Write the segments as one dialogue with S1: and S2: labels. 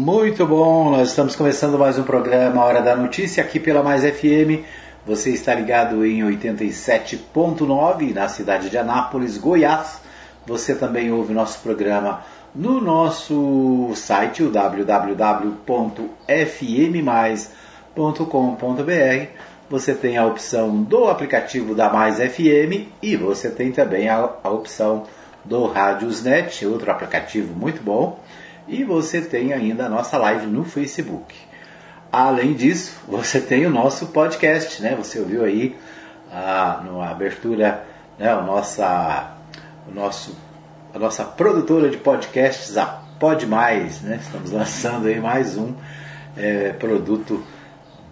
S1: Muito bom, nós estamos começando mais um programa Hora da Notícia aqui pela Mais FM. Você está ligado em 87.9 na cidade de Anápolis, Goiás. Você também ouve nosso programa no nosso site, www.fmmais.com.br. Você tem a opção do aplicativo da Mais FM e você tem também a, a opção do Radiosnet, outro aplicativo muito bom. E você tem ainda a nossa live no Facebook. Além disso, você tem o nosso podcast, né? Você ouviu aí a, na abertura, né? O nossa, o nosso, a nossa produtora de podcasts, a Pod Mais, né? Estamos lançando aí mais um é, produto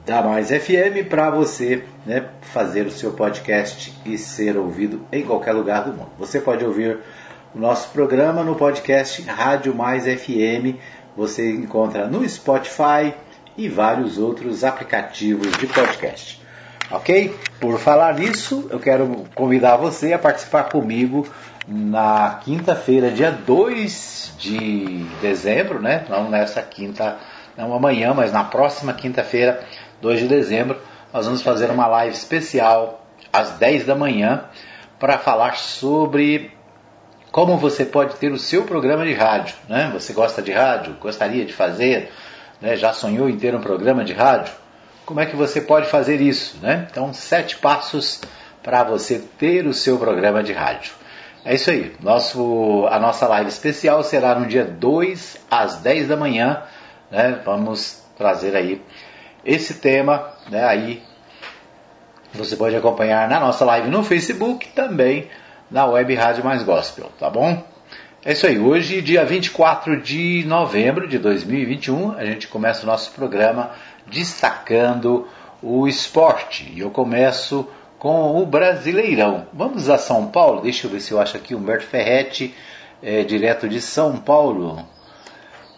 S1: da Mais FM para você né, fazer o seu podcast e ser ouvido em qualquer lugar do mundo. Você pode ouvir o nosso programa no podcast Rádio Mais FM. Você encontra no Spotify e vários outros aplicativos de podcast. Ok? Por falar nisso, eu quero convidar você a participar comigo na quinta-feira, dia 2 de dezembro, né? Não nessa quinta, não amanhã, mas na próxima quinta-feira, 2 de dezembro, nós vamos fazer uma live especial às 10 da manhã para falar sobre como você pode ter o seu programa de rádio. Né? Você gosta de rádio? Gostaria de fazer? Né? Já sonhou em ter um programa de rádio? Como é que você pode fazer isso? Né? Então, sete passos para você ter o seu programa de rádio. É isso aí. Nosso, a nossa live especial será no dia 2 às 10 da manhã. Né? Vamos trazer aí esse tema. Né? Aí você pode acompanhar na nossa live no Facebook também na Web Rádio Mais Gospel, tá bom? É isso aí, hoje, dia 24 de novembro de 2021, a gente começa o nosso programa destacando o esporte. E eu começo com o Brasileirão. Vamos a São Paulo, deixa eu ver se eu acho aqui Humberto Ferretti, é, direto de São Paulo.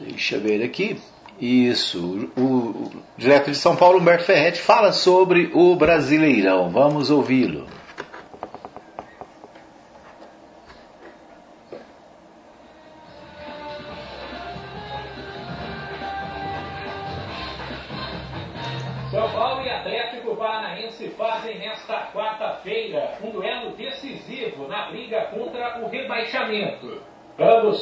S1: Deixa eu ver aqui. Isso, o, o direto de São Paulo, Humberto Ferretti, fala sobre o Brasileirão. Vamos ouvi-lo.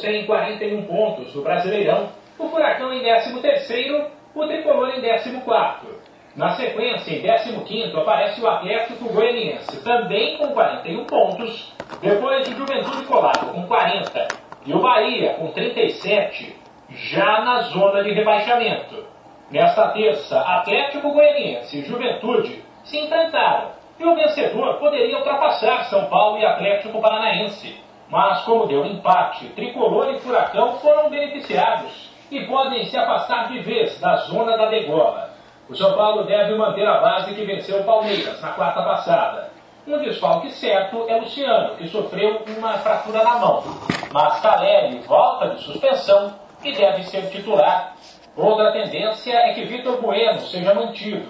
S2: Têm 41 pontos no Brasileirão, o Furacão em 13º, o Tricolor em 14º. Na sequência, em 15 aparece o Atlético Goianiense, também com 41 pontos, depois o Juventude Colado com 40 e o Bahia com 37, já na zona de rebaixamento. Nesta terça, Atlético Goianiense e Juventude se enfrentaram e o vencedor poderia ultrapassar São Paulo e Atlético Paranaense. Mas, como deu empate, Tricolor e Furacão foram beneficiados e podem se afastar de vez da zona da degola. O São Paulo deve manter a base que venceu o Palmeiras na quarta passada. Um desfalque certo é Luciano, que sofreu uma fratura na mão. Mas Caleri volta de suspensão e deve ser titular. Outra tendência é que Vitor Bueno seja mantido.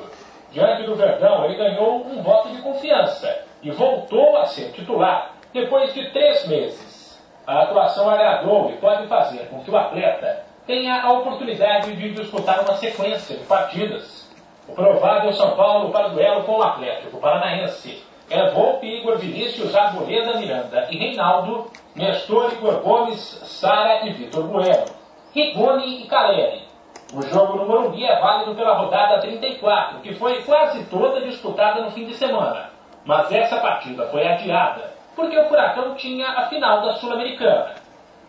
S2: Diante do Verdão, ele ganhou um voto de confiança e voltou a ser titular depois de três meses. A atuação agradou e pode fazer com que o atleta tenha a oportunidade de disputar uma sequência de partidas. O provável São Paulo para o duelo com o Atlético Paranaense é Volpe, Igor Vinícius, Arboleda, Miranda e Reinaldo, Nestor, Igor Gomes, Sara e Vitor Bueno, Rigoni e Caleri. O jogo no Morumbi é válido pela rodada 34, que foi quase toda disputada no fim de semana. Mas essa partida foi adiada, porque o Furacão tinha a final da Sul-Americana.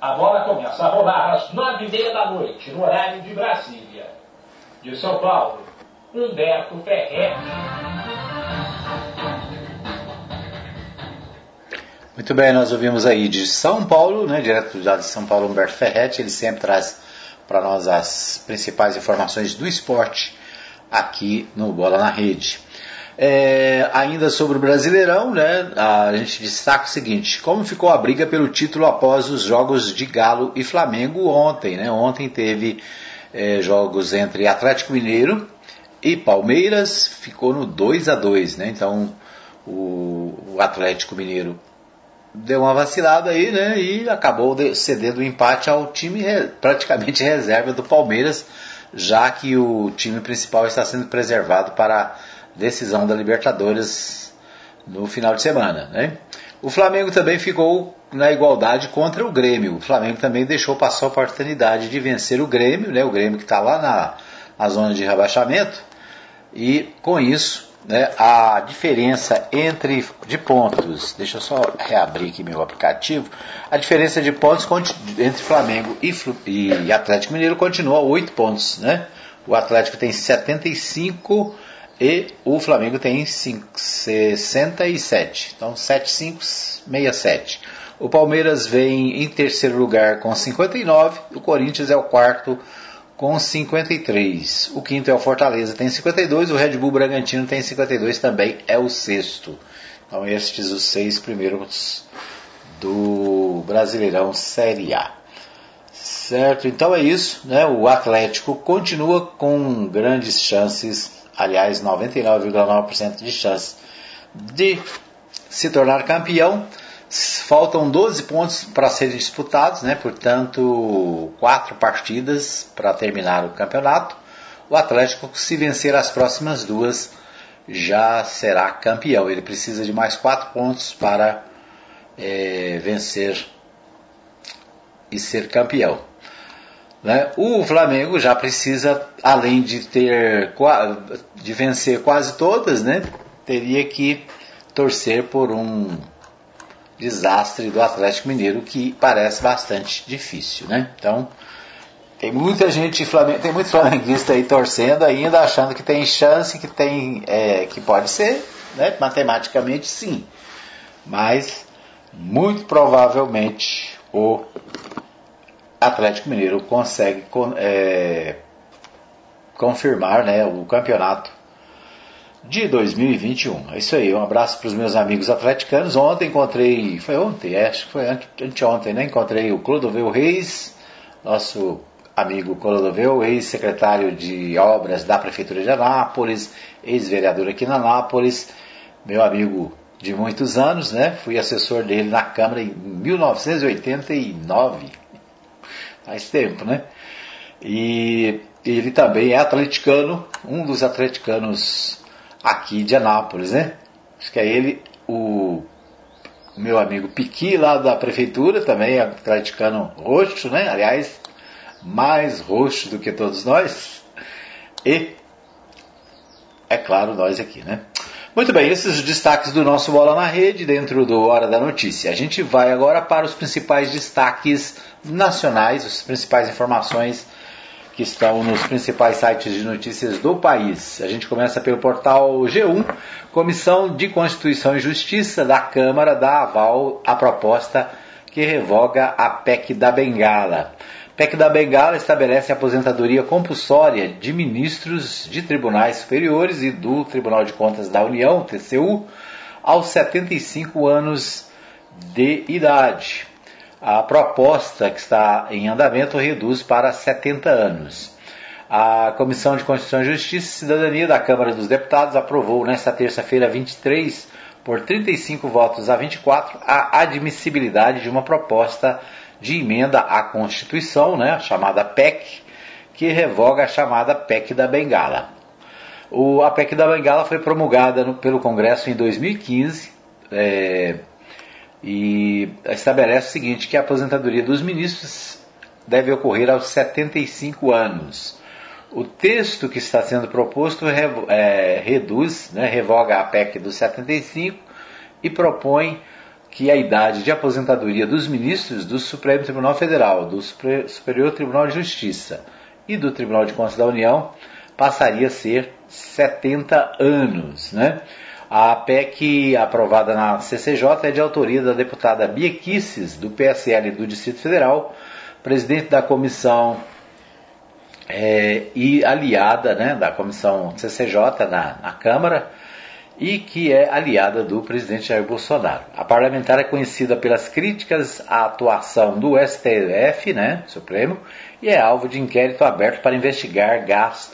S2: A bola começa a rolar às nove e meia da noite, no horário de Brasília. De São Paulo, Humberto Ferretti.
S1: Muito bem, nós ouvimos aí de São Paulo, né, direto de São Paulo, Humberto Ferretti, ele sempre traz para nós as principais informações do esporte aqui no Bola na Rede. É, ainda sobre o Brasileirão, né, a gente destaca o seguinte: como ficou a briga pelo título após os jogos de Galo e Flamengo ontem? Né? Ontem teve é, jogos entre Atlético Mineiro e Palmeiras, ficou no 2 a 2 né? Então o, o Atlético Mineiro deu uma vacilada aí, né? E acabou cedendo o empate ao time praticamente reserva do Palmeiras, já que o time principal está sendo preservado para decisão da Libertadores no final de semana, né? O Flamengo também ficou na igualdade contra o Grêmio. O Flamengo também deixou passar a oportunidade de vencer o Grêmio, né? O Grêmio que está lá na, na zona de rebaixamento. E com isso né, a diferença entre de pontos, deixa eu só reabrir aqui meu aplicativo, a diferença de pontos entre Flamengo e, e Atlético Mineiro continua 8 pontos, né? O Atlético tem 75 e o Flamengo tem 5, 67. Então 7567. O Palmeiras vem em terceiro lugar com 59, o Corinthians é o quarto com 53. O quinto é o Fortaleza, tem 52. O Red Bull Bragantino tem 52 também, é o sexto. Então, estes os seis primeiros do Brasileirão Série A. Certo? Então é isso. Né? O Atlético continua com grandes chances, aliás, 99,9% de chance de se tornar campeão. Faltam 12 pontos para serem disputados, né? portanto, quatro partidas para terminar o campeonato. O Atlético, se vencer as próximas duas, já será campeão. Ele precisa de mais quatro pontos para é, vencer e ser campeão. Né? O Flamengo já precisa, além de ter de vencer quase todas, né? teria que torcer por um desastre do Atlético Mineiro que parece bastante difícil, né? Então, tem muita gente, tem muito flamenguista aí torcendo ainda, achando que tem chance, que tem, é, que pode ser, né? Matematicamente sim, mas muito provavelmente o Atlético Mineiro consegue é, confirmar, né, o campeonato de 2021. É isso aí, um abraço para os meus amigos atleticanos. Ontem encontrei, foi ontem, é, acho que foi anteontem, né? Encontrei o Clodoveu Reis, nosso amigo Clodoveu, ex-secretário de obras da Prefeitura de Anápolis, ex-vereador aqui na Anápolis, meu amigo de muitos anos, né? Fui assessor dele na Câmara em 1989. Faz tempo, né? E ele também é atleticano, um dos atleticanos aqui de Anápolis, né? Acho que é ele, o meu amigo Piqui lá da prefeitura, também é atleticano roxo, né? Aliás, mais roxo do que todos nós. E, é claro, nós aqui, né? Muito bem, esses os destaques do nosso Bola na Rede dentro do Hora da Notícia. A gente vai agora para os principais destaques nacionais, as principais informações que estão nos principais sites de notícias do país. A gente começa pelo portal G1. Comissão de Constituição e Justiça da Câmara dá aval à proposta que revoga a PEC da Bengala. PEC da Bengala estabelece a aposentadoria compulsória de ministros de tribunais superiores e do Tribunal de Contas da União, TCU, aos 75 anos de idade. A proposta que está em andamento reduz para 70 anos. A Comissão de Constituição Justiça e Cidadania da Câmara dos Deputados aprovou nesta terça-feira 23, por 35 votos a 24, a admissibilidade de uma proposta de emenda à Constituição, né, chamada PEC, que revoga a chamada PEC da Bengala. O, a PEC da Bengala foi promulgada no, pelo Congresso em 2015. É, e estabelece o seguinte, que a aposentadoria dos ministros deve ocorrer aos 75 anos. O texto que está sendo proposto é, reduz, né, revoga a PEC dos 75 e propõe que a idade de aposentadoria dos ministros do Supremo Tribunal Federal, do Superior Tribunal de Justiça e do Tribunal de Contas da União passaria a ser 70 anos. Né? A PEC aprovada na CCJ é de autoria da deputada Bia Kisses, do PSL do Distrito Federal, presidente da comissão é, e aliada né, da comissão CCJ na, na Câmara e que é aliada do presidente Jair Bolsonaro. A parlamentar é conhecida pelas críticas à atuação do STF, né, Supremo, e é alvo de inquérito aberto para investigar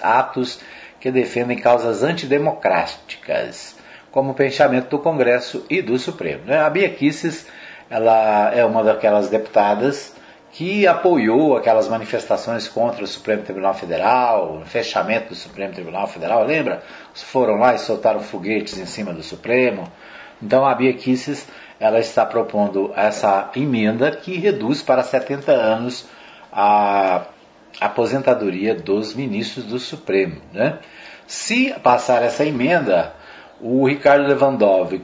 S1: atos que defendem causas antidemocráticas como pensamento do Congresso e do Supremo. Né? A Bia Kicis ela é uma daquelas deputadas que apoiou aquelas manifestações contra o Supremo Tribunal Federal, o fechamento do Supremo Tribunal Federal, lembra? Foram lá e soltaram foguetes em cima do Supremo. Então a Bia Kicis, ela está propondo essa emenda que reduz para 70 anos a aposentadoria dos ministros do Supremo. Né? Se passar essa emenda, o Ricardo Lewandowski,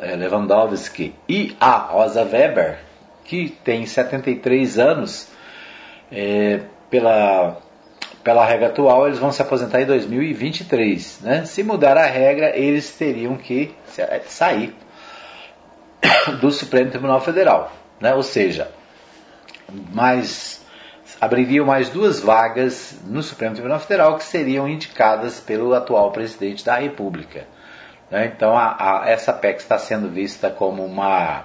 S1: eh, Lewandowski e a Rosa Weber, que tem 73 anos, é, pela, pela regra atual, eles vão se aposentar em 2023. Né? Se mudar a regra, eles teriam que sair do Supremo Tribunal Federal. Né? Ou seja, mais abririam mais duas vagas no Supremo Tribunal Federal que seriam indicadas pelo atual presidente da República. Né? Então, a, a, essa PEC está sendo vista como uma,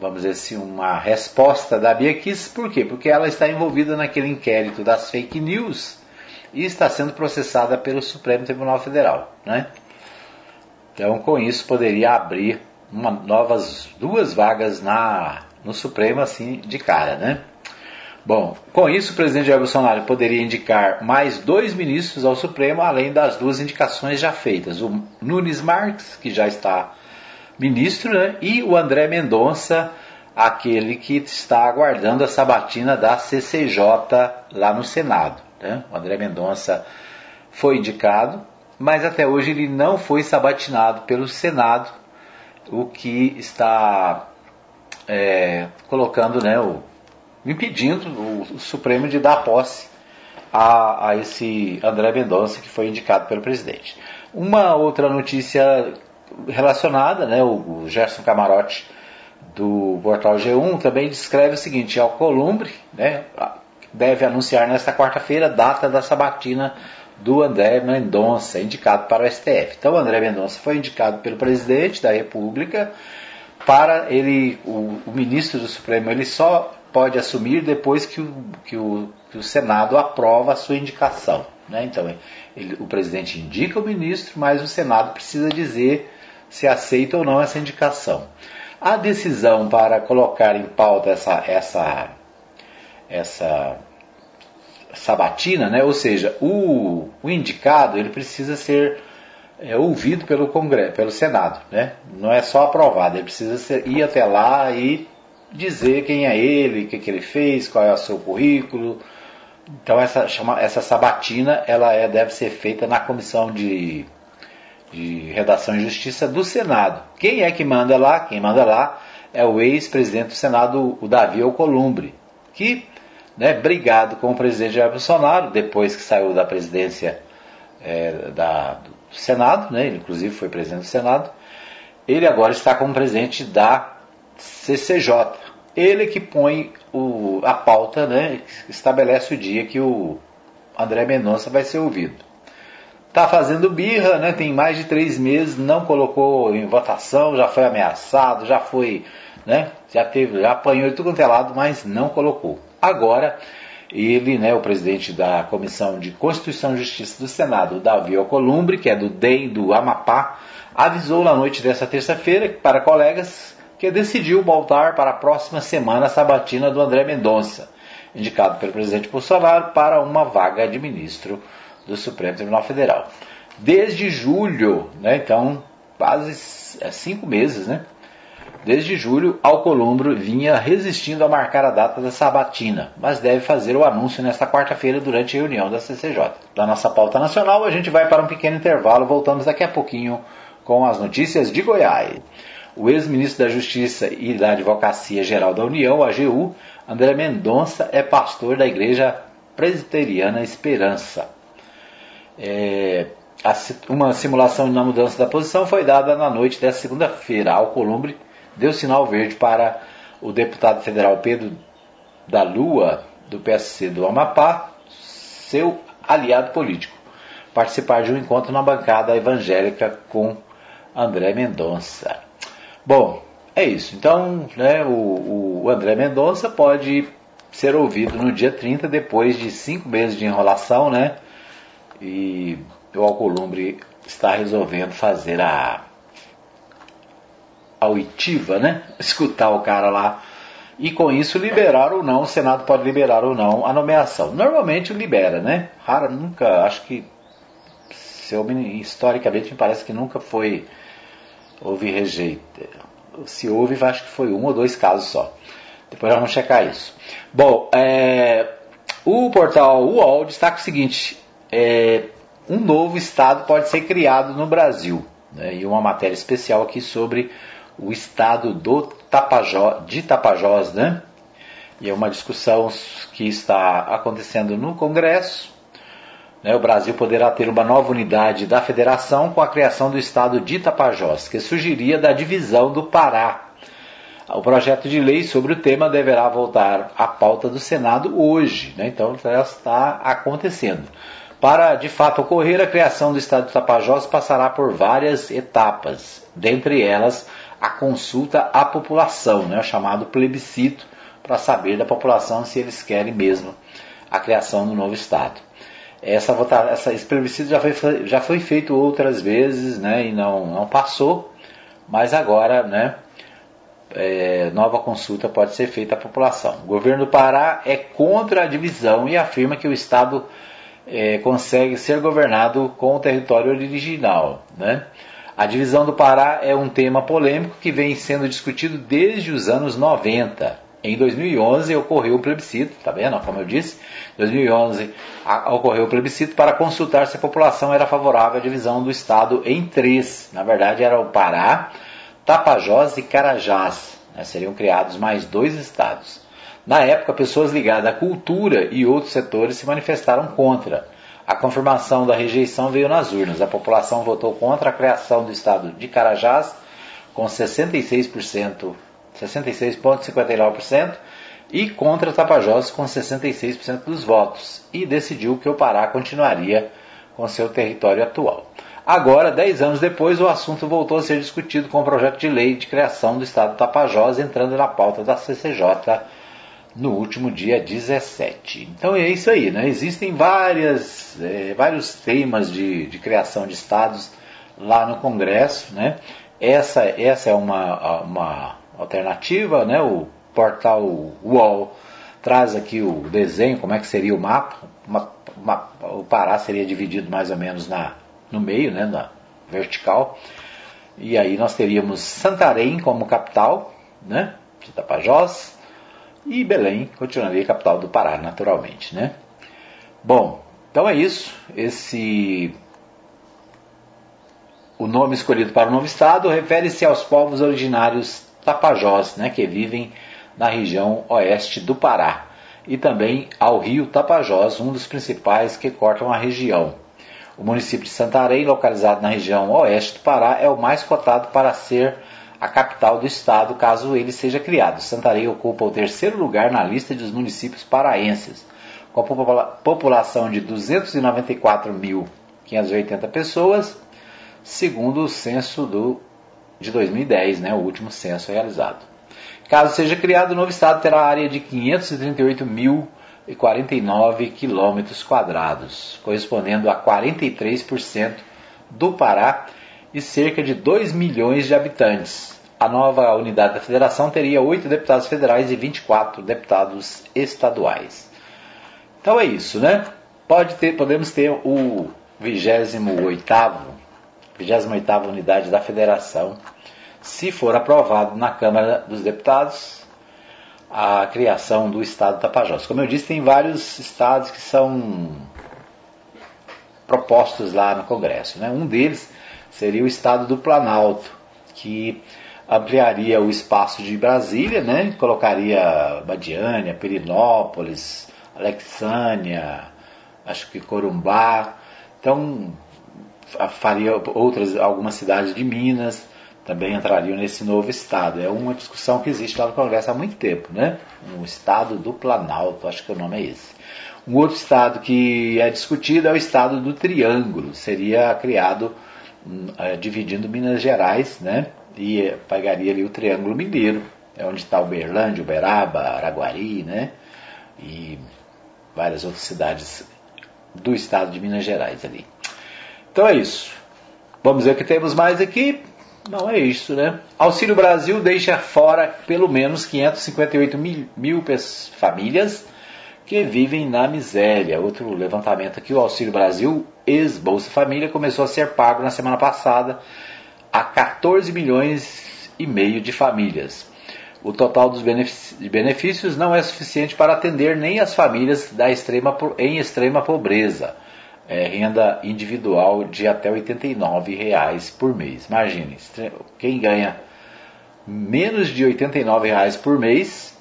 S1: vamos dizer assim, uma resposta da Bia Kiss. Por quê? Porque ela está envolvida naquele inquérito das fake news e está sendo processada pelo Supremo Tribunal Federal. Né? Então, com isso, poderia abrir uma, novas duas vagas na, no Supremo, assim, de cara, né? Bom, com isso o presidente Jair Bolsonaro poderia indicar mais dois ministros ao Supremo, além das duas indicações já feitas. O Nunes Marques, que já está ministro, né? e o André Mendonça, aquele que está aguardando a sabatina da CCJ lá no Senado. Né? O André Mendonça foi indicado, mas até hoje ele não foi sabatinado pelo Senado, o que está é, colocando né, o impedindo o, Supremo de dar posse a, a, esse André Mendonça que foi indicado pelo presidente. Uma outra notícia relacionada, né, o, Gerson Camarote do portal G1 também descreve o seguinte: Alcolumbre né, deve anunciar nesta quarta-feira data da sabatina do André Mendonça, indicado para o STF. Então, o André Mendonça foi indicado pelo presidente da República para ele, o, o ministro do Supremo, ele só pode assumir depois que o, que o, que o Senado aprova a sua indicação. Né? Então, ele, o presidente indica o ministro, mas o Senado precisa dizer se aceita ou não essa indicação. A decisão para colocar em pauta essa, essa, essa sabatina, né? ou seja, o, o indicado ele precisa ser é, ouvido pelo Congresso, pelo Senado, né? não é só aprovado, ele precisa ser, ir até lá e dizer quem é ele, o que, que ele fez, qual é o seu currículo. Então essa, chama, essa sabatina ela é, deve ser feita na comissão de, de redação e justiça do Senado. Quem é que manda lá? Quem manda lá é o ex-presidente do Senado, o Davi Alcolumbre, que, né, brigado com o presidente Jair Bolsonaro, depois que saiu da presidência é, da, do Senado, né, ele inclusive foi presidente do Senado, ele agora está como presidente da CCJ. Ele que põe o, a pauta, né, estabelece o dia que o André Mendonça vai ser ouvido. Está fazendo birra, né, tem mais de três meses, não colocou em votação, já foi ameaçado, já foi, né, já teve, já apanhou de tudo quanto é lado, mas não colocou. Agora, ele, né, o presidente da Comissão de Constituição e Justiça do Senado, Davi Alcolumbre, que é do DEM do Amapá, avisou na noite dessa terça-feira para colegas que decidiu voltar para a próxima semana a sabatina do André Mendonça, indicado pelo presidente Bolsonaro para uma vaga de ministro do Supremo Tribunal Federal. Desde julho, né, então quase é, cinco meses, né? Desde julho, Alcolumbro vinha resistindo a marcar a data da sabatina, mas deve fazer o anúncio nesta quarta-feira durante a reunião da CCJ. Da nossa pauta nacional, a gente vai para um pequeno intervalo, voltamos daqui a pouquinho com as notícias de Goiás o ex-ministro da Justiça e da Advocacia Geral da União, AGU, André Mendonça, é pastor da Igreja Presbiteriana Esperança. É, uma simulação na mudança da posição foi dada na noite desta segunda-feira. Alcolumbre deu sinal verde para o deputado federal Pedro da Lua, do PSC do Amapá, seu aliado político, participar de um encontro na bancada evangélica com André Mendonça. Bom, é isso. Então, né, o, o André Mendonça pode ser ouvido no dia 30, depois de cinco meses de enrolação, né? E o Alcolumbre está resolvendo fazer a, a oitiva, né? Escutar o cara lá. E com isso liberar ou não, o Senado pode liberar ou não a nomeação. Normalmente libera, né? Rara, nunca, acho que se eu, historicamente me parece que nunca foi houve rejeito. Se houve, acho que foi um ou dois casos só. Depois vamos checar isso. Bom, é, o portal UOL destaca o seguinte: é, um novo estado pode ser criado no Brasil. Né, e uma matéria especial aqui sobre o estado do Tapajós, de Tapajós, né? E é uma discussão que está acontecendo no Congresso. Né, o Brasil poderá ter uma nova unidade da federação com a criação do estado de Tapajós, que surgiria da divisão do Pará. O projeto de lei sobre o tema deverá voltar à pauta do Senado hoje, né, então já está acontecendo. Para de fato ocorrer, a criação do Estado de Tapajós passará por várias etapas, dentre elas a consulta à população, né, chamado plebiscito, para saber da população se eles querem mesmo a criação do novo Estado. Essa, essa, esse plebiscito já foi, já foi feito outras vezes né, e não, não passou, mas agora né, é, nova consulta pode ser feita à população. O governo do Pará é contra a divisão e afirma que o Estado é, consegue ser governado com o território original. Né? A divisão do Pará é um tema polêmico que vem sendo discutido desde os anos 90. Em 2011 ocorreu o plebiscito, tá vendo? Como eu disse, em 2011 ocorreu o plebiscito para consultar se a população era favorável à divisão do estado em três. Na verdade, era o Pará, Tapajós e Carajás. Né? Seriam criados mais dois estados. Na época, pessoas ligadas à cultura e outros setores se manifestaram contra. A confirmação da rejeição veio nas urnas. A população votou contra a criação do estado de Carajás, com 66%, 66,59%, e contra Tapajós, com 66% dos votos, e decidiu que o Pará continuaria com seu território atual. Agora, dez anos depois, o assunto voltou a ser discutido com o projeto de lei de criação do Estado de Tapajós, entrando na pauta da CCJ no último dia 17. Então é isso aí, né? Existem várias, é, vários temas de, de criação de estados lá no Congresso, né? Essa, essa é uma, uma alternativa, né? O portal UOL traz aqui o desenho, como é que seria o mapa. Uma, uma, o Pará seria dividido mais ou menos na, no meio, né? Na vertical. E aí nós teríamos Santarém como capital, né? De Tapajós, e Belém continuaria capital do Pará, naturalmente, né? Bom, então é isso. Esse o nome escolhido para o novo estado refere-se aos povos originários tapajós, né, que vivem na região oeste do Pará, e também ao rio Tapajós, um dos principais que cortam a região. O município de Santarém, localizado na região oeste do Pará, é o mais cotado para ser a capital do estado, caso ele seja criado. Santarém ocupa o terceiro lugar na lista dos municípios paraenses, com a população de 294.580 pessoas, segundo o censo do, de 2010, né, o último censo realizado. Caso seja criado, o novo estado terá área de 538.049 quilômetros quadrados, correspondendo a 43% do Pará e cerca de 2 milhões de habitantes. A nova unidade da federação teria 8 deputados federais e 24 deputados estaduais. Então é isso, né? Pode ter, podemos ter o 28º, 28ª unidade da federação, se for aprovado na Câmara dos Deputados a criação do estado Tapajós. Como eu disse, tem vários estados que são propostos lá no Congresso. Né? Um deles seria o estado do Planalto, que ampliaria o espaço de Brasília, né? colocaria Badiânia, Perinópolis, Alexânia, acho que Corumbá, então faria outras algumas cidades de Minas também entrariam nesse novo estado. É uma discussão que existe lá no Congresso há muito tempo, né? Um estado do Planalto, acho que o nome é esse. Um outro estado que é discutido é o estado do Triângulo. Seria criado dividindo Minas Gerais, né? E pegaria ali o Triângulo Mineiro, é onde está Uberlândia, Uberaba, Araguari, né? E várias outras cidades do estado de Minas Gerais ali. Então é isso. Vamos ver o que temos mais aqui. Não é isso, né? Auxílio Brasil deixa fora pelo menos 558 mil, mil famílias que vivem na miséria. Outro levantamento aqui, o Auxílio Brasil, ex-Bolsa Família, começou a ser pago na semana passada a 14 milhões e meio de famílias. O total dos benefícios não é suficiente para atender nem as famílias da extrema, em extrema pobreza é, renda individual de até 89 reais por mês. Imagine, quem ganha menos de 89 reais por mês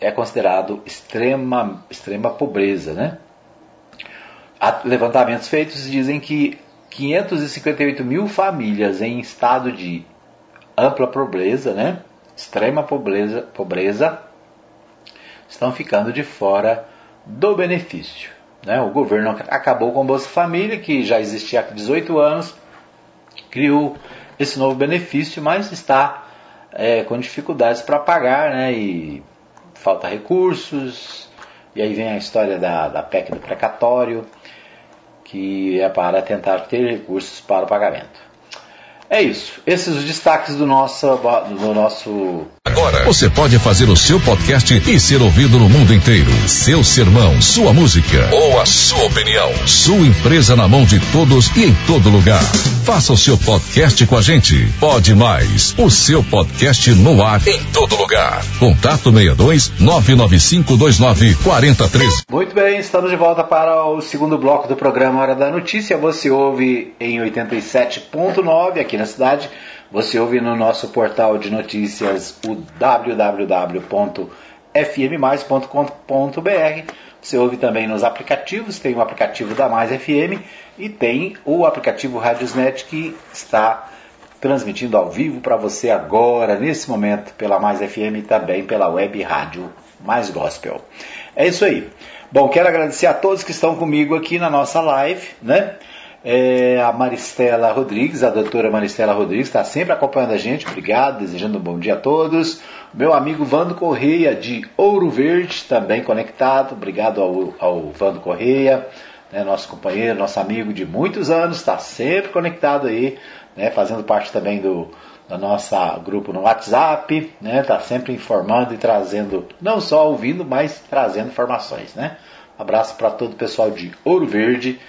S1: é considerado extrema, extrema pobreza, né? Levantamentos feitos dizem que 558 mil famílias em estado de ampla pobreza, né? extrema pobreza, pobreza, estão ficando de fora do benefício. Né? O governo acabou com o Bolsa Família, que já existia há 18 anos, criou esse novo benefício, mas está é, com dificuldades para pagar, né? e falta recursos, e aí vem a história da, da PEC do precatório, que é para tentar ter recursos para o pagamento. É isso. Esses os destaques do nosso, do nosso
S3: Agora você pode fazer o seu podcast e ser ouvido no mundo inteiro. Seu sermão, sua música ou a sua opinião. Sua empresa na mão de todos e em todo lugar. Faça o seu podcast com a gente. Pode mais. O seu podcast no ar em todo lugar. Contato 62 99529 4013.
S1: Muito bem, estamos de volta para o segundo bloco do programa Hora da Notícia. Você ouve em 87.9 aqui na cidade você ouve no nosso portal de notícias o www.fmmais.com.br. Você ouve também nos aplicativos, tem o aplicativo da Mais FM e tem o aplicativo Radiosnet que está transmitindo ao vivo para você agora, nesse momento, pela Mais FM e também pela web rádio Mais Gospel. É isso aí. Bom, quero agradecer a todos que estão comigo aqui na nossa live, né? É, a Maristela Rodrigues, a doutora Maristela Rodrigues, está sempre acompanhando a gente. Obrigado, desejando um bom dia a todos. Meu amigo Vando Correia, de Ouro Verde, também conectado. Obrigado ao, ao Vando Correia, né, nosso companheiro, nosso amigo de muitos anos, está sempre conectado aí, né, fazendo parte também do, do nosso grupo no WhatsApp, né, está sempre informando e trazendo, não só ouvindo, mas trazendo informações. Né. abraço para todo o pessoal de Ouro Verde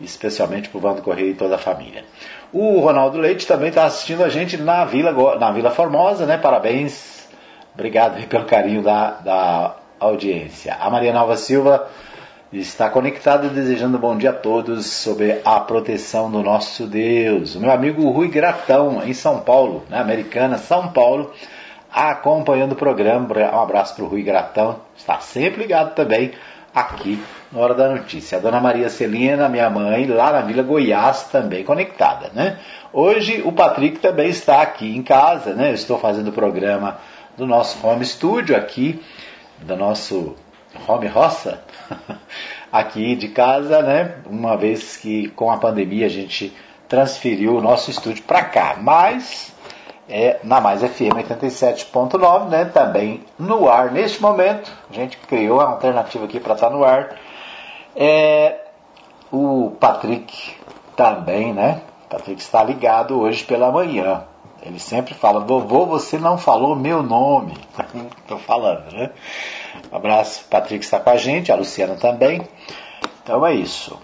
S1: especialmente para o Vando Correia e toda a família. O Ronaldo Leite também está assistindo a gente na Vila, na Vila Formosa, né? Parabéns, obrigado pelo carinho da, da audiência. A Maria Nova Silva está conectada desejando bom dia a todos sobre a proteção do nosso Deus. O meu amigo Rui Gratão, em São Paulo, na Americana, São Paulo, acompanhando o programa. Um abraço para o Rui Gratão, está sempre ligado também aqui na Hora da Notícia. A Dona Maria Celina, minha mãe, lá na Vila Goiás, também conectada, né? Hoje o Patrick também está aqui em casa, né? Eu estou fazendo o programa do nosso home studio aqui, do nosso home roça, aqui de casa, né? Uma vez que com a pandemia a gente transferiu o nosso estúdio para cá, mas é na Mais FM 87.9, né? Também no ar neste momento. A gente criou a alternativa aqui para estar tá no ar. É, o Patrick também, né? O Patrick está ligado hoje pela manhã. Ele sempre fala, vovô, você não falou meu nome. Estou falando, né? Um abraço, Patrick está com a gente, a Luciana também. Então é isso.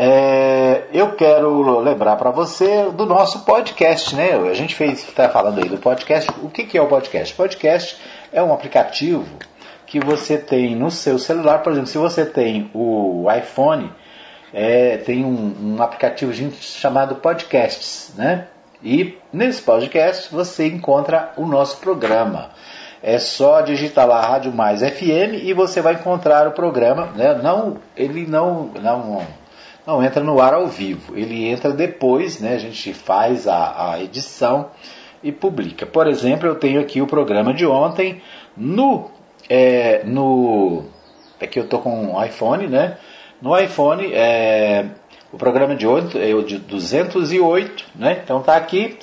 S1: É, eu quero lembrar para você do nosso podcast, né? A gente fez, está falando aí do podcast. O que, que é o podcast? Podcast é um aplicativo que você tem no seu celular. Por exemplo, se você tem o iPhone, é, tem um, um aplicativo chamado Podcasts, né? E nesse podcast você encontra o nosso programa. É só digitar lá Rádio Mais FM e você vai encontrar o programa. Né? Não, ele não, não não entra no ar ao vivo, ele entra depois, né? A gente faz a, a edição e publica. Por exemplo, eu tenho aqui o programa de ontem no é, no aqui eu estou com um iPhone, né? No iPhone é, o programa de ontem é o de 208, né? Então tá aqui,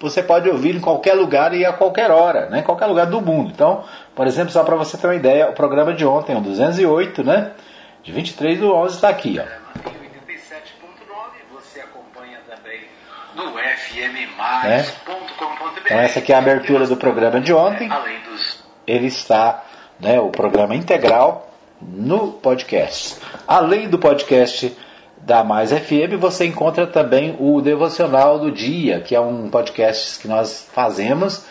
S1: você pode ouvir em qualquer lugar e a qualquer hora, né? Em qualquer lugar do mundo. Então, por exemplo, só para você ter uma ideia, o programa de ontem, o 208, né? De 23 do 11 está aqui, ó. no fmmais.com.br. Né? Então essa aqui é a abertura do programa de ontem. Ele está, né, o programa integral no podcast. Além do podcast da Mais FM, você encontra também o Devocional do Dia, que é um podcast que nós fazemos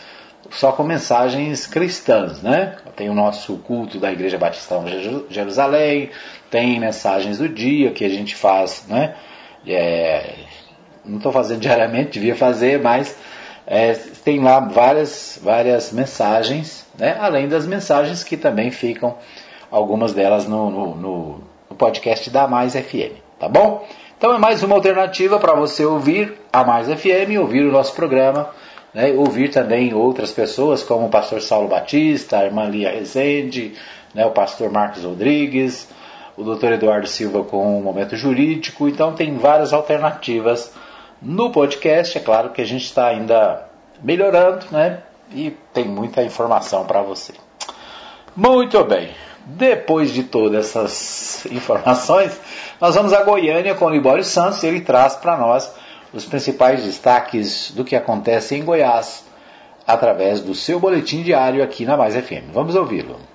S1: só com mensagens cristãs, né? Tem o nosso culto da Igreja Batista de Jerusalém, tem mensagens do dia que a gente faz, né? É, não estou fazendo diariamente, devia fazer, mas é, tem lá várias, várias mensagens, né? além das mensagens que também ficam, algumas delas no, no, no, no podcast da Mais FM, tá bom? Então é mais uma alternativa para você ouvir a Mais FM, ouvir o nosso programa, né? ouvir também outras pessoas, como o pastor Saulo Batista, a irmã Lia Rezende, né? o pastor Marcos Rodrigues, o doutor Eduardo Silva com o Momento Jurídico. Então tem várias alternativas no podcast. É claro que a gente está ainda melhorando, né? E tem muita informação para você. Muito bem. Depois de todas essas informações, nós vamos a Goiânia com o Libório Santos. Ele traz para nós os principais destaques do que acontece em Goiás através do seu boletim diário aqui na Mais FM. Vamos ouvi-lo.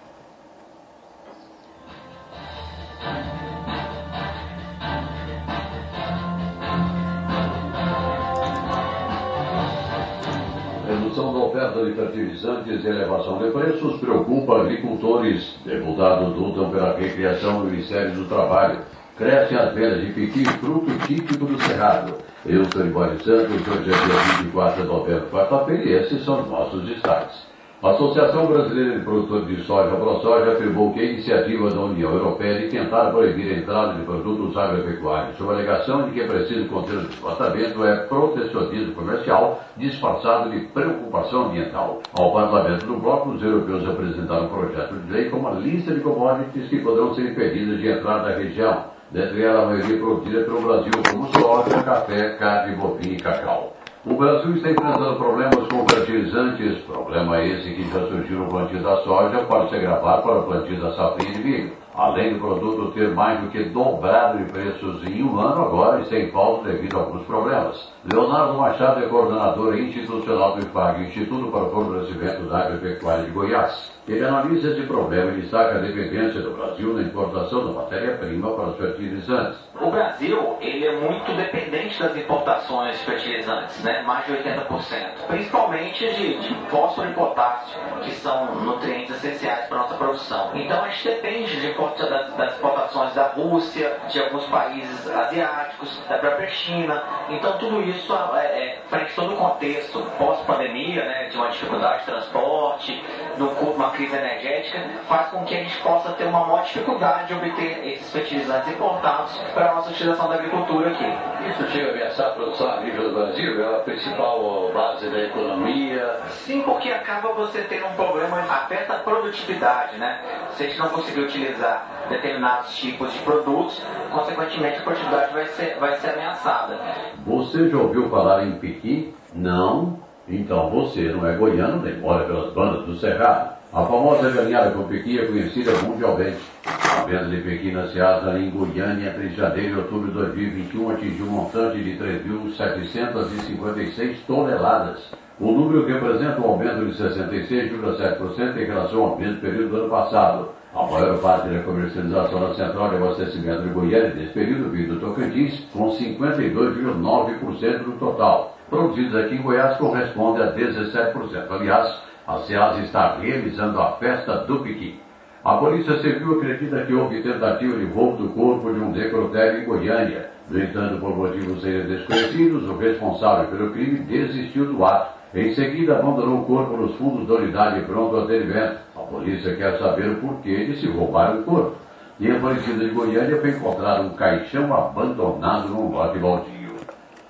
S4: Oferta de fertilizantes e elevação de preços preocupa agricultores. Deputados lutam pela recriação do Ministério do Trabalho. Crescem as vendas de piqui, fruto típico do Cerrado. Eu sou Libório Santos, hoje é dia 24 de novembro, quarta-feira, e esses são os nossos destaques. A Associação Brasileira de Produtores de Soja, ProSoja, afirmou que a iniciativa da União Europeia de tentar proibir a entrada de produtos agropecuários sob a alegação de que é preciso conter o desmatamento é protecionismo comercial disfarçado de preocupação ambiental. Ao Parlamento do Bloco, os europeus apresentaram um projeto de lei com uma lista de commodities que poderão ser impedidas de entrar na região, dentre elas a maioria produzida pelo Brasil, como soja, café, carne bovina e cacau. O Brasil está enfrentando problemas com fertilizantes, problema esse que já surgiu no plantio da soja para se agravar para o plantio da safrinha de milho. Além do produto ter mais do que dobrado de preços em um ano agora e sem falta devido a alguns problemas. Leonardo Machado é coordenador institucional do IFAG, Instituto para o Fortalecimento da Agropecuária de Goiás. Ele analisa esse problema e destaca a dependência do Brasil na importação da matéria-prima para os fertilizantes.
S5: O Brasil ele é muito dependente das importações de fertilizantes, né? mais de 80%, principalmente de, de fósforo e potássio, que são nutrientes essenciais para a nossa produção. Então a gente depende de, das, das importações da Rússia, de alguns países asiáticos, da própria China. Então tudo isso, é, é, frente todo o contexto pós-pandemia, né, de uma dificuldade de transporte, uma crise energética, faz com que a gente possa ter uma maior dificuldade de obter esses fertilizantes importados para a nossa utilização da agricultura aqui.
S4: Isso chega a ameaçar a produção agrícola do Brasil? É a principal base da economia?
S5: Sim, porque acaba você tendo um problema, afeta a produtividade, né? Se a gente não conseguir utilizar determinados tipos de produtos, consequentemente a produtividade vai ser, vai ser ameaçada.
S4: Você já ouviu falar em piqui? Não? Então você não é goiano nem mora pelas bandas do Cerrado. A famosa galinhada com pequi é conhecida mundialmente. A venda de pequi na Seasa em Goiânia entre janeiro e outubro de 2021 atingiu um montante de 3.756 toneladas. O número representa um aumento de 66,7% em relação ao mesmo período do ano passado. A maior parte da comercialização na central de abastecimento de Goiânia nesse período veio do Tocantins, com 52,9% do total. Produzidos aqui em Goiás corresponde a 17%. Aliás, a SEAS está realizando a festa do Piqui. A Polícia Civil acredita que houve tentativa de roubo do corpo de um necrotério em Goiânia. No entanto, por motivos desconhecidos, o responsável pelo crime desistiu do ato. Em seguida, abandonou o corpo nos fundos da unidade pronto atendimento. A polícia quer saber o porquê de se roubar o corpo. E em Aparecida de Goiânia foi encontrado um caixão abandonado num lote baldio.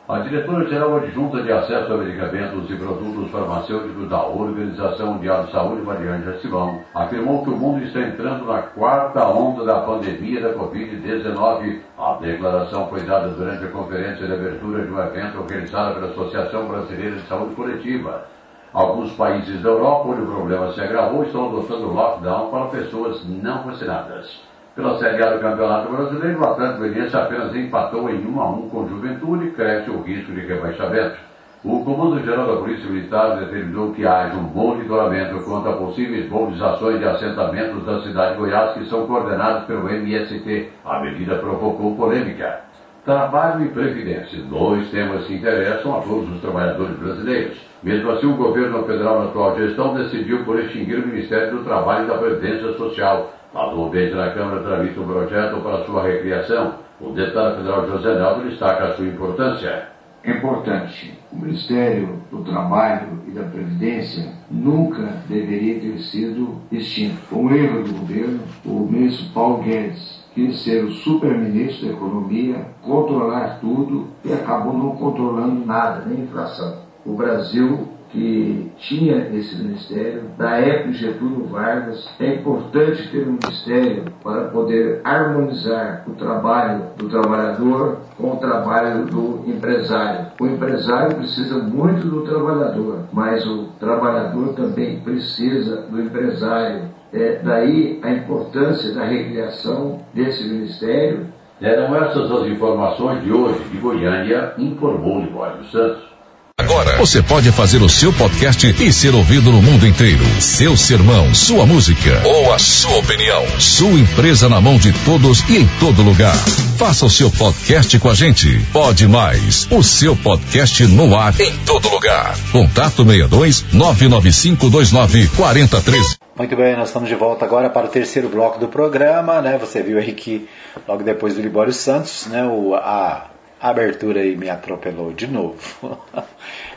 S4: A diretora-geral adjunta de acesso a medicamentos e produtos farmacêuticos da Organização Mundial de Saúde, Mariana Simão, afirmou que o mundo está entrando na quarta onda da pandemia da Covid-19. A declaração foi dada durante a conferência de abertura de um evento organizado pela Associação Brasileira de Saúde Coletiva. Alguns países da Europa, onde o problema se agravou, estão adotando lockdown para pessoas não vacinadas. Pela Série A do Campeonato Brasileiro, o Atlético Goianiense apenas empatou em 1 a 1 com o Juventude e cresce o risco de rebaixamento. O Comando-Geral da Polícia Militar determinou que haja um monitoramento quanto a possíveis mobilizações de assentamentos da cidade de Goiás que são coordenados pelo MST. A medida provocou polêmica. Trabalho e Previdência, dois temas que interessam a todos os trabalhadores brasileiros. Mesmo assim, o governo federal na atual gestão decidiu por extinguir o Ministério do Trabalho e da Previdência Social. Atualmente na Câmara tramita um projeto para sua recriação. O deputado federal José Nelson destaca a sua importância
S6: importante. O Ministério do Trabalho e da Previdência nunca deveria ter sido extinto. Um erro do governo, o ministro Paulo Guedes quis ser o super-ministro da Economia, controlar tudo e acabou não controlando nada, nem inflação. O Brasil que tinha esse ministério, da época de Getúlio Vargas. É importante ter um ministério para poder harmonizar o trabalho do trabalhador com o trabalho do empresário. O empresário precisa muito do trabalhador, mas o trabalhador também precisa do empresário. É daí a importância da recriação desse ministério.
S4: Eram essas as informações de hoje de Goiânia, informou Libório Santos.
S3: Agora você pode fazer o seu podcast e ser ouvido no mundo inteiro. Seu sermão, sua música ou a sua opinião. Sua empresa na mão de todos e em todo lugar. Faça o seu podcast com a gente. Pode mais. O seu podcast no ar em todo lugar. Contato 62 995 29 4013.
S1: Muito bem, nós estamos de volta agora para o terceiro bloco do programa, né? Você viu aí que logo depois do Libório Santos, né? O, a a abertura aí me atropelou de novo.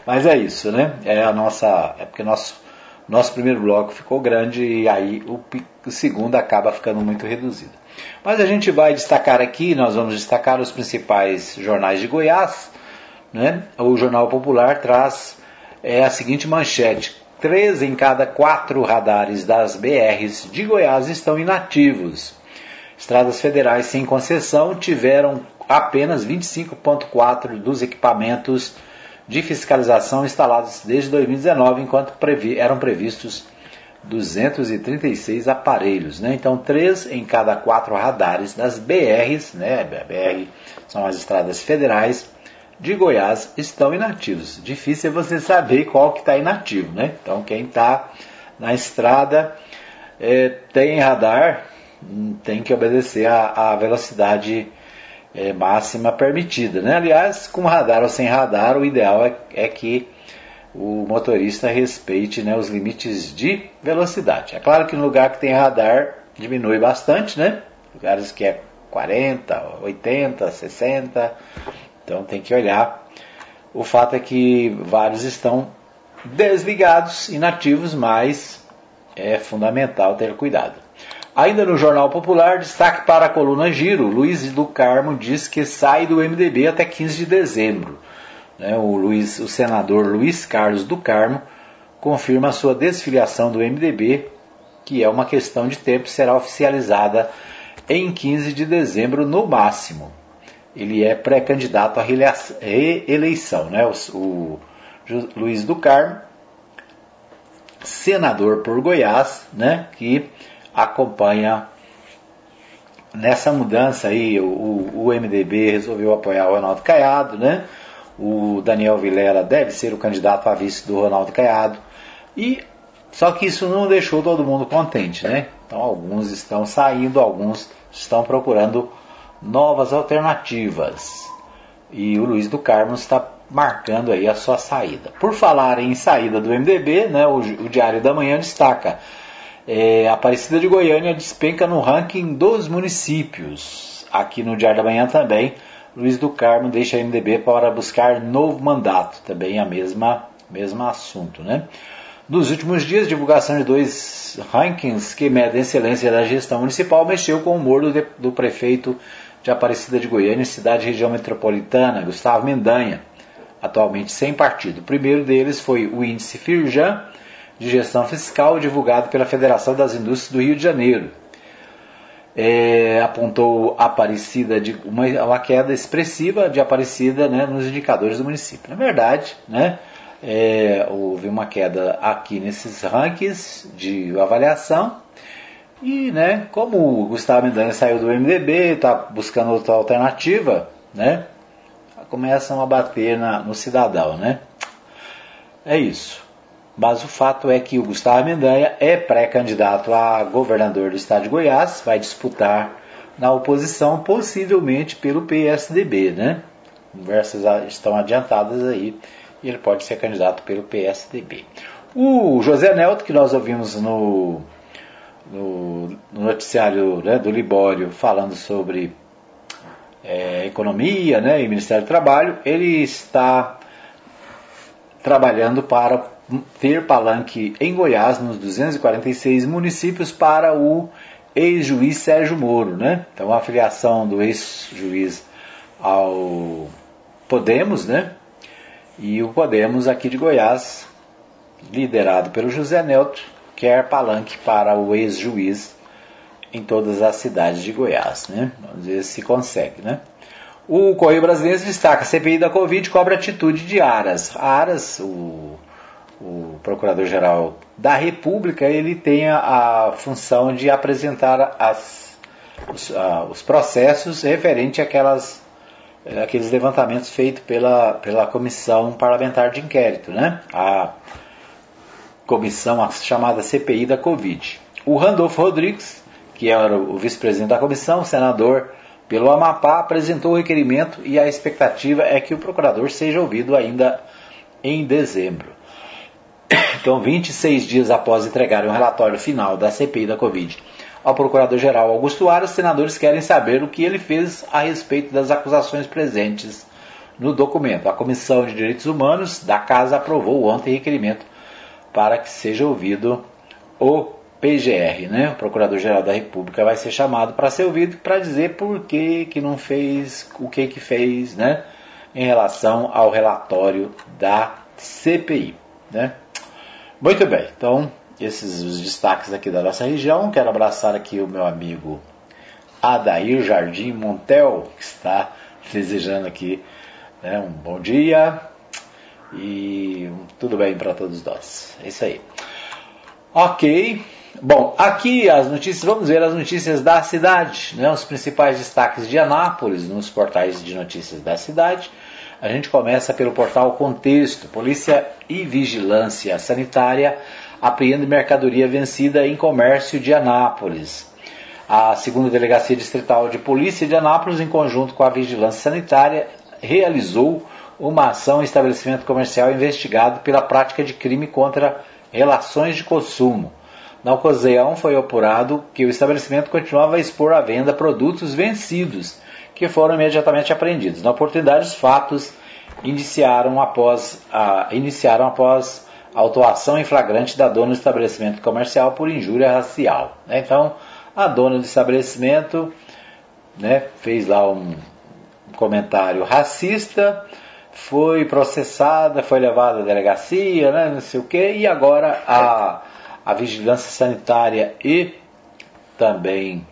S1: Mas é isso, né? É a nossa. É porque nosso, nosso primeiro bloco ficou grande e aí o, o segundo acaba ficando muito reduzido. Mas a gente vai destacar aqui, nós vamos destacar os principais jornais de Goiás. Né? O Jornal Popular traz é, a seguinte manchete: três em cada quatro radares das BRs de Goiás estão inativos. Estradas federais sem concessão tiveram apenas 25,4% dos equipamentos de fiscalização instalados desde 2019, enquanto previ eram previstos 236 aparelhos. Né? Então, três em cada quatro radares das BRs, né? BR são as estradas federais de Goiás, estão inativos. Difícil é você saber qual que está inativo. Né? Então, quem está na estrada é, tem radar, hum, tem que obedecer à velocidade é, máxima permitida. Né? Aliás, com radar ou sem radar, o ideal é, é que o motorista respeite né, os limites de velocidade. É claro que no lugar que tem radar diminui bastante, né? Lugares que é 40, 80, 60. Então tem que olhar. O fato é que vários estão desligados, inativos, mas é fundamental ter cuidado. Ainda no Jornal Popular, destaque para a coluna Giro. Luiz do Carmo diz que sai do MDB até 15 de dezembro. Né, o, Luiz, o senador Luiz Carlos do Carmo confirma sua desfiliação do MDB, que é uma questão de tempo, será oficializada em 15 de dezembro no máximo. Ele é pré-candidato à reeleição. Né? O, o Luiz do Carmo, senador por Goiás, né? que acompanha nessa mudança aí, o, o MDB resolveu apoiar o Ronaldo Caiado, né? O Daniel Vilela deve ser o candidato a vice do Ronaldo Caiado. E só que isso não deixou todo mundo contente, né? Então alguns estão saindo, alguns estão procurando novas alternativas. E o Luiz do Carmo está marcando aí a sua saída. Por falar em saída do MDB, né, o, o Diário da Manhã destaca é, Aparecida de Goiânia despenca no ranking dos municípios. Aqui no Diário da Manhã também, Luiz do Carmo deixa a MDB para buscar novo mandato. Também a mesma mesmo assunto, né? Nos últimos dias, divulgação de dois rankings que medem a excelência da gestão municipal mexeu com o humor do, do prefeito de Aparecida de Goiânia, cidade e região metropolitana, Gustavo Mendanha, atualmente sem partido. O primeiro deles foi o índice Firjan, de Gestão Fiscal divulgado pela Federação das Indústrias do Rio de Janeiro. É, apontou Aparecida de uma, uma, queda expressiva de Aparecida né, nos indicadores do município. Na verdade, né, é, houve uma queda aqui nesses rankings de avaliação E, né, como o Gustavo Mendanha saiu do MDB, está buscando outra alternativa, né, começam a bater na, no cidadão, né. É isso. Mas o fato é que o Gustavo Mendanha é pré-candidato a governador do estado de Goiás, vai disputar na oposição, possivelmente pelo PSDB, né? Conversas estão adiantadas aí e ele pode ser candidato pelo PSDB. O José Nelto, que nós ouvimos no, no, no noticiário né, do Libório falando sobre é, economia né, e Ministério do Trabalho, ele está trabalhando para ter palanque em Goiás, nos 246 municípios, para o ex-juiz Sérgio Moro. Né? Então, a filiação do ex-juiz ao Podemos, né? E o Podemos aqui de Goiás, liderado pelo José Neto, quer palanque para o ex-juiz em todas as cidades de Goiás, né? Vamos ver se consegue, né? O Correio Brasileiro destaca: CPI da Covid cobra atitude de Aras. Aras, o, o Procurador-Geral da República, ele tem a, função de apresentar as, os, a, os processos referentes àquelas aqueles levantamentos feitos pela, pela comissão parlamentar de inquérito, né? A comissão chamada CPI da Covid. O Randolfo Rodrigues, que era o vice-presidente da comissão, senador pelo Amapá, apresentou o requerimento e a expectativa é que o procurador seja ouvido ainda em dezembro. Então, 26 dias após entregar o relatório final da CPI da Covid ao Procurador-Geral Augusto Aras, os senadores querem saber o que ele fez a respeito das acusações presentes no documento. A Comissão de Direitos Humanos da Casa aprovou ontem requerimento para que seja ouvido o PGR, né? O Procurador-Geral da República vai ser chamado para ser ouvido para dizer por que, que não fez o que que fez, né? Em relação ao relatório da CPI, né? Muito bem, então esses os destaques aqui da nossa região. Quero abraçar aqui o meu amigo Adair Jardim Montel, que está desejando aqui né, um bom dia e tudo bem para todos nós. É isso aí. Ok. Bom, aqui as notícias, vamos ver as notícias da cidade, né, os principais destaques de Anápolis nos portais de notícias da cidade. A gente começa pelo portal Contexto. Polícia e Vigilância Sanitária apreende mercadoria vencida em comércio de Anápolis. A segunda Delegacia Distrital de Polícia de Anápolis, em conjunto com a Vigilância Sanitária, realizou uma ação em estabelecimento comercial investigado pela prática de crime contra relações de consumo. Na ocasião, foi apurado que o estabelecimento continuava a expor à venda produtos vencidos, que foram imediatamente apreendidos. Na oportunidade, os fatos iniciaram após, a, iniciaram após autuação em flagrante da dona do estabelecimento comercial por injúria racial. Né? Então, a dona do estabelecimento né, fez lá um comentário racista, foi processada, foi levada à delegacia, né, não sei o que, e agora a, a vigilância sanitária e também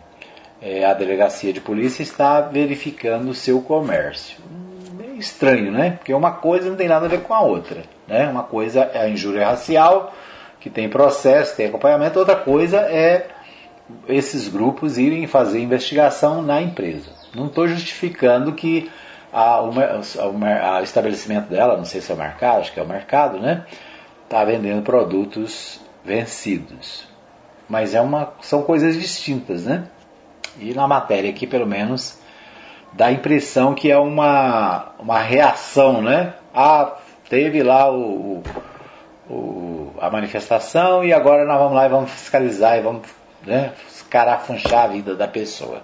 S1: é, a delegacia de polícia está verificando o seu comércio estranho, né? Porque uma coisa não tem nada a ver com a outra. Né? Uma coisa é a injúria racial, que tem processo, tem acompanhamento, outra coisa é esses grupos irem fazer investigação na empresa. Não estou justificando que a, o, estabelecimento dela, não sei se é o mercado, acho que é o mercado, né? Está vendendo produtos vencidos. Mas é uma, são coisas distintas, né? E na matéria aqui, pelo menos, dá a impressão que é uma, uma reação, né? Ah, teve lá o, o, a manifestação e agora nós vamos lá e vamos fiscalizar e vamos né, escarafunchar a vida da pessoa.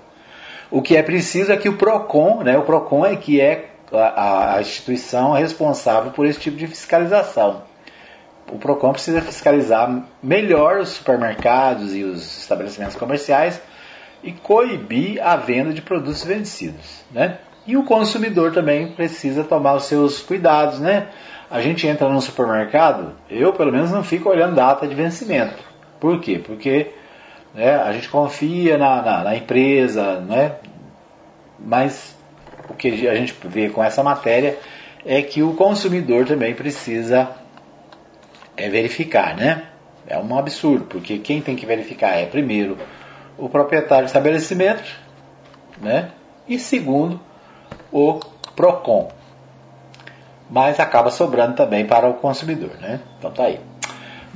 S1: O que é preciso é que o PROCON, né, o PROCON é que é a, a instituição responsável por esse tipo de fiscalização. O PROCON precisa fiscalizar melhor os supermercados e os estabelecimentos comerciais e coibir a venda de produtos vencidos, né? E o consumidor também precisa tomar os seus cuidados, né? A gente entra no supermercado, eu pelo menos não fico olhando data de vencimento. Por quê? Porque né, a gente confia na, na, na empresa, né? Mas o que a gente vê com essa matéria é que o consumidor também precisa é, verificar, né? É um absurdo, porque quem tem que verificar é primeiro o proprietário do estabelecimento, né? E segundo, o PROCON. Mas acaba sobrando também para o consumidor, né? Então tá aí.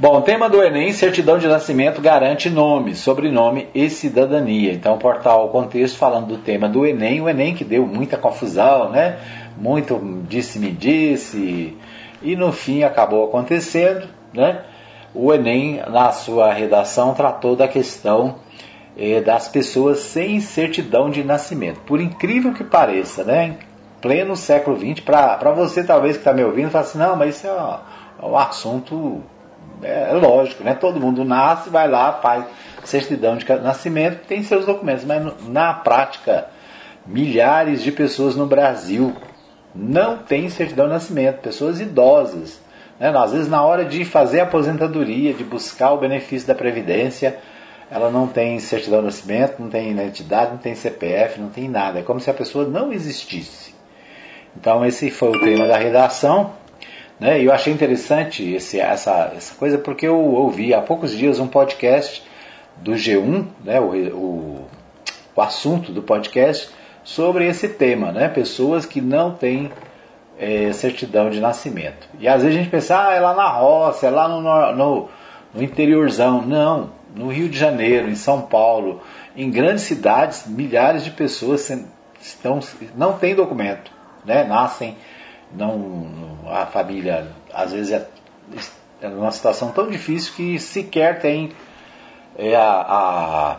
S1: Bom, tema do Enem, certidão de nascimento garante nome, sobrenome e cidadania. Então, o portal Contexto falando do tema do Enem, o Enem que deu muita confusão, né? Muito disse-me disse, e no fim acabou acontecendo, né? O Enem, na sua redação, tratou da questão eh, das pessoas sem certidão de nascimento. Por incrível que pareça, né? Em pleno século XX, para você talvez que está me ouvindo, fala assim, não, mas isso é, é um assunto é, é lógico, né? Todo mundo nasce, vai lá, faz certidão de nascimento, tem seus documentos, mas na prática, milhares de pessoas no Brasil não têm certidão de nascimento, pessoas idosas. Né? Às vezes, na hora de fazer a aposentadoria, de buscar o benefício da Previdência, ela não tem certidão de nascimento, não tem identidade, não tem CPF, não tem nada. É como se a pessoa não existisse. Então, esse foi o tema da redação. Né? E eu achei interessante esse, essa, essa coisa porque eu ouvi há poucos dias um podcast do G1, né? o, o, o assunto do podcast, sobre esse tema, né? pessoas que não têm é, certidão de nascimento. E às vezes a gente pensa, ah, é lá na roça, é lá no, no, no interiorzão. Não, no Rio de Janeiro, em São Paulo, em grandes cidades, milhares de pessoas estão, não têm documento, né? nascem não a família às vezes é, é numa situação tão difícil que sequer tem é, a, a,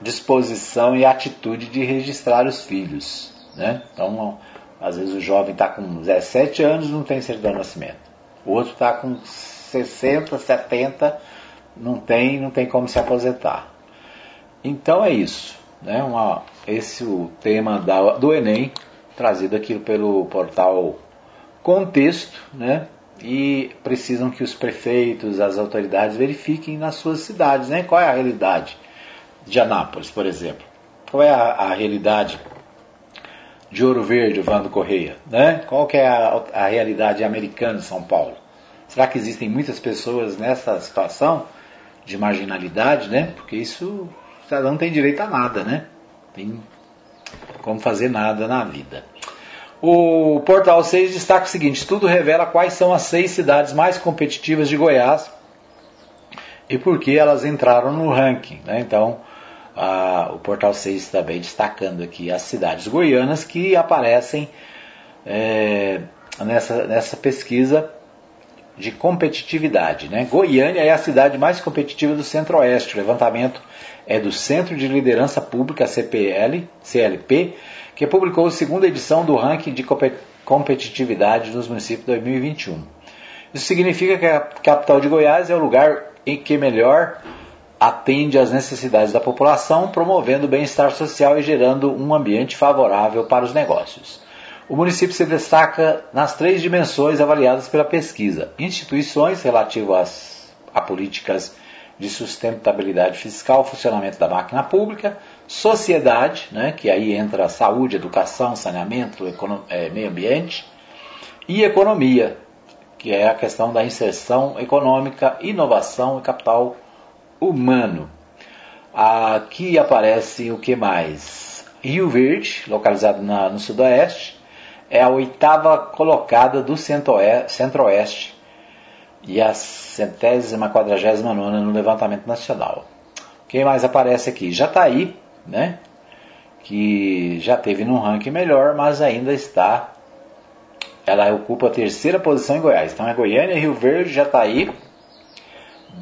S1: disposição e atitude de registrar os filhos. Né? Então, às vezes o jovem está com 17 anos não tem certidão de nascimento. O outro está com 60, 70, não tem, não tem como se aposentar. Então é isso. Né? Uma, esse é o tema da, do Enem trazido aqui pelo portal Contexto, né? E precisam que os prefeitos, as autoridades verifiquem nas suas cidades, né? Qual é a realidade de Anápolis, por exemplo? Qual é a, a realidade de Ouro Verde, Vando Correia, né? Qual que é a, a realidade americana de São Paulo? Será que existem muitas pessoas nessa situação de marginalidade, né? Porque isso não tem direito a nada, né? Tem como fazer nada na vida. O Portal 6 destaca o seguinte: estudo revela quais são as seis cidades mais competitivas de Goiás e por que elas entraram no ranking. Né? Então, a, o Portal 6 também destacando aqui as cidades goianas que aparecem é, nessa, nessa pesquisa de competitividade. Né? Goiânia é a cidade mais competitiva do Centro-Oeste. O levantamento é do Centro de Liderança Pública, CPL, CLP, que publicou a segunda edição do ranking de competitividade dos municípios 2021. Isso significa que a capital de Goiás é o lugar em que melhor atende às necessidades da população, promovendo o bem-estar social e gerando um ambiente favorável para os negócios. O município se destaca nas três dimensões avaliadas pela pesquisa: instituições relativas a políticas de sustentabilidade fiscal, funcionamento da máquina pública, sociedade, né, que aí entra saúde, educação, saneamento, é, meio ambiente, e economia, que é a questão da inserção econômica, inovação e capital humano. Aqui aparece o que mais? Rio Verde, localizado na, no sudoeste, é a oitava colocada do centro-oeste e a centésima quadragésima nona no levantamento nacional. Quem mais aparece aqui? Jataí, né? Que já teve num ranking melhor, mas ainda está. Ela ocupa a terceira posição em Goiás. Então é Goiânia, Rio Verde, Jataí.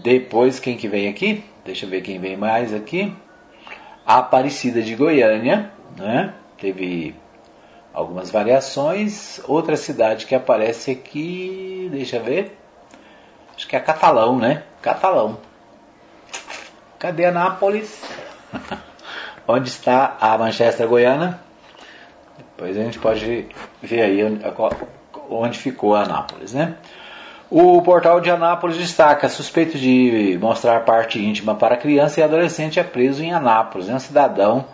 S1: Depois quem que vem aqui? Deixa eu ver quem vem mais aqui. A Aparecida de Goiânia, né? Teve algumas variações. Outra cidade que aparece aqui, deixa eu ver. Acho que é Catalão, né? Catalão. Cadê Anápolis? onde está a Manchester Goiana? Depois a gente pode ver aí onde ficou a Anápolis, né? O portal de Anápolis destaca: suspeito de mostrar parte íntima para criança e adolescente é preso em Anápolis. É um cidadão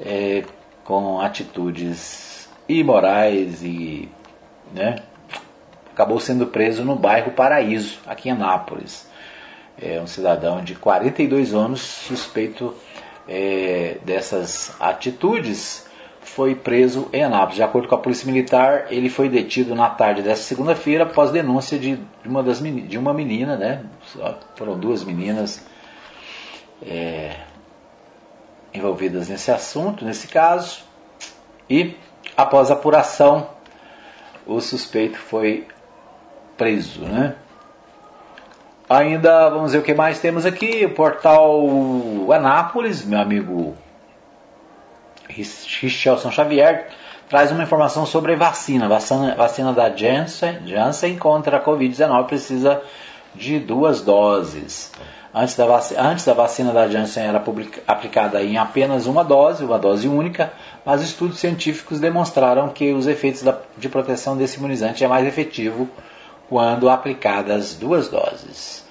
S1: é, com atitudes imorais e né, acabou sendo preso no bairro Paraíso, aqui em Anápolis. É um cidadão de 42 anos suspeito é, dessas atitudes, foi preso em Anápolis. De acordo com a Polícia Militar, ele foi detido na tarde dessa segunda-feira após denúncia de uma, das, de uma menina, né? Foram duas meninas é, envolvidas nesse assunto, nesse caso, e após apuração, o suspeito foi preso, né? Ainda vamos ver o que mais temos aqui. O portal Anápolis, meu amigo Richelson Xavier, traz uma informação sobre vacina. Vacina, vacina da Janssen, Janssen contra a Covid-19 precisa de duas doses. Antes da, vacina, antes da vacina da Janssen era publica, aplicada em apenas uma dose, uma dose única, mas estudos científicos demonstraram que os efeitos da, de proteção desse imunizante é mais efetivo quando aplicadas duas doses.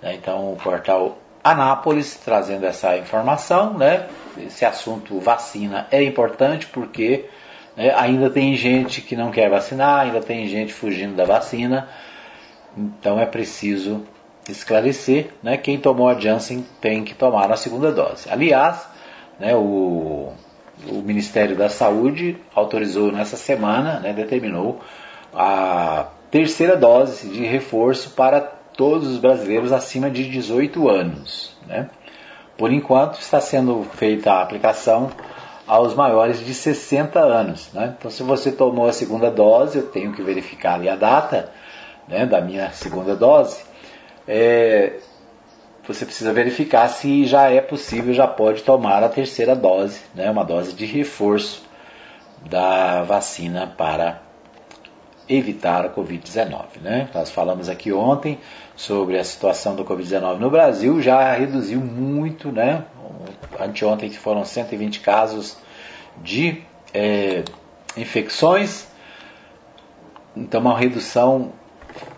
S1: Né? Então, o portal Anápolis trazendo essa informação, né? Esse assunto vacina é importante porque né, ainda tem gente que não quer vacinar, ainda tem gente fugindo da vacina, então é preciso esclarecer, né? Quem tomou a Janssen tem que tomar a segunda dose. Aliás, né, o, o Ministério da Saúde autorizou nessa semana, né, determinou a terceira dose de reforço para todos os brasileiros acima de 18 anos. Né? Por enquanto, está sendo feita a aplicação aos maiores de 60 anos. Né? Então, se você tomou a segunda dose, eu tenho que verificar ali a data né, da minha segunda dose. É, você precisa verificar se já é possível, já pode tomar a terceira dose, né, uma dose de reforço da vacina para evitar a Covid-19. Né? Nós falamos aqui ontem sobre a situação do Covid-19 no Brasil, já reduziu muito, né? anteontem foram 120 casos de é, infecções, então uma redução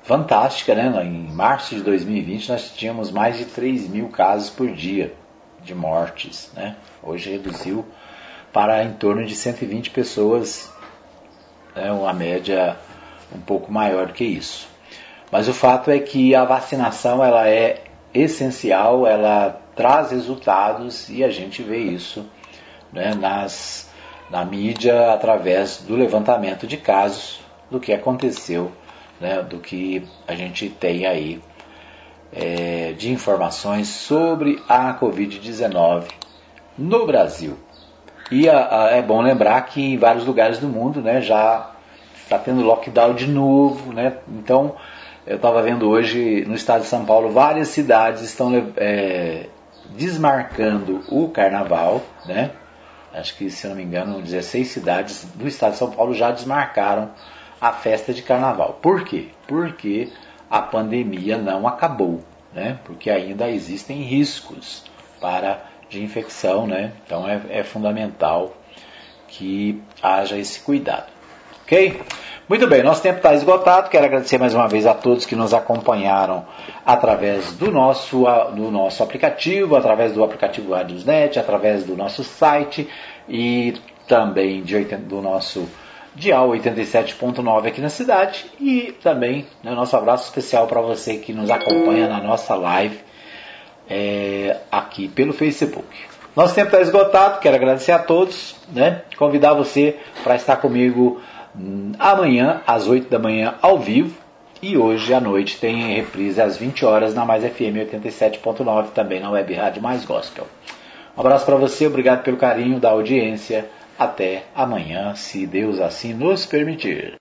S1: fantástica, né? Em março de 2020 nós tínhamos mais de 3 mil casos por dia de mortes, né? Hoje reduziu para em torno de 120 pessoas, né? uma média um pouco maior do que isso. Mas o fato é que a vacinação ela é essencial, ela traz resultados e a gente vê isso né, nas, na mídia através do levantamento de casos do que aconteceu, né, do que a gente tem aí é, de informações sobre a Covid-19 no Brasil. E a, a, é bom lembrar que em vários lugares do mundo né, já está tendo lockdown de novo, né? Então, eu estava vendo hoje no estado de São Paulo, várias cidades estão é, desmarcando o carnaval, né? Acho que, se não me engano, 16 cidades do estado de São Paulo já desmarcaram a festa de carnaval. Por quê? Porque a pandemia não acabou, né? Porque ainda existem riscos para de infecção, né? Então é, é fundamental que haja esse cuidado. Ok? Muito bem, nosso tempo está esgotado. Quero agradecer mais uma vez a todos que nos acompanharam através do nosso, do nosso aplicativo, através do aplicativo Radiosnet, através do nosso site e também de, do nosso Dial 87.9 aqui na cidade. E também né, nosso abraço especial para você que nos acompanha na nossa live é, aqui pelo Facebook. Nosso tempo está esgotado, quero agradecer a todos, né? convidar você para estar comigo amanhã às 8 da manhã ao vivo e hoje à noite tem reprise às 20 horas na Mais FM 87.9 também na Web Rádio Mais Gospel. Um abraço para você, obrigado pelo carinho da audiência. Até amanhã, se Deus assim nos permitir.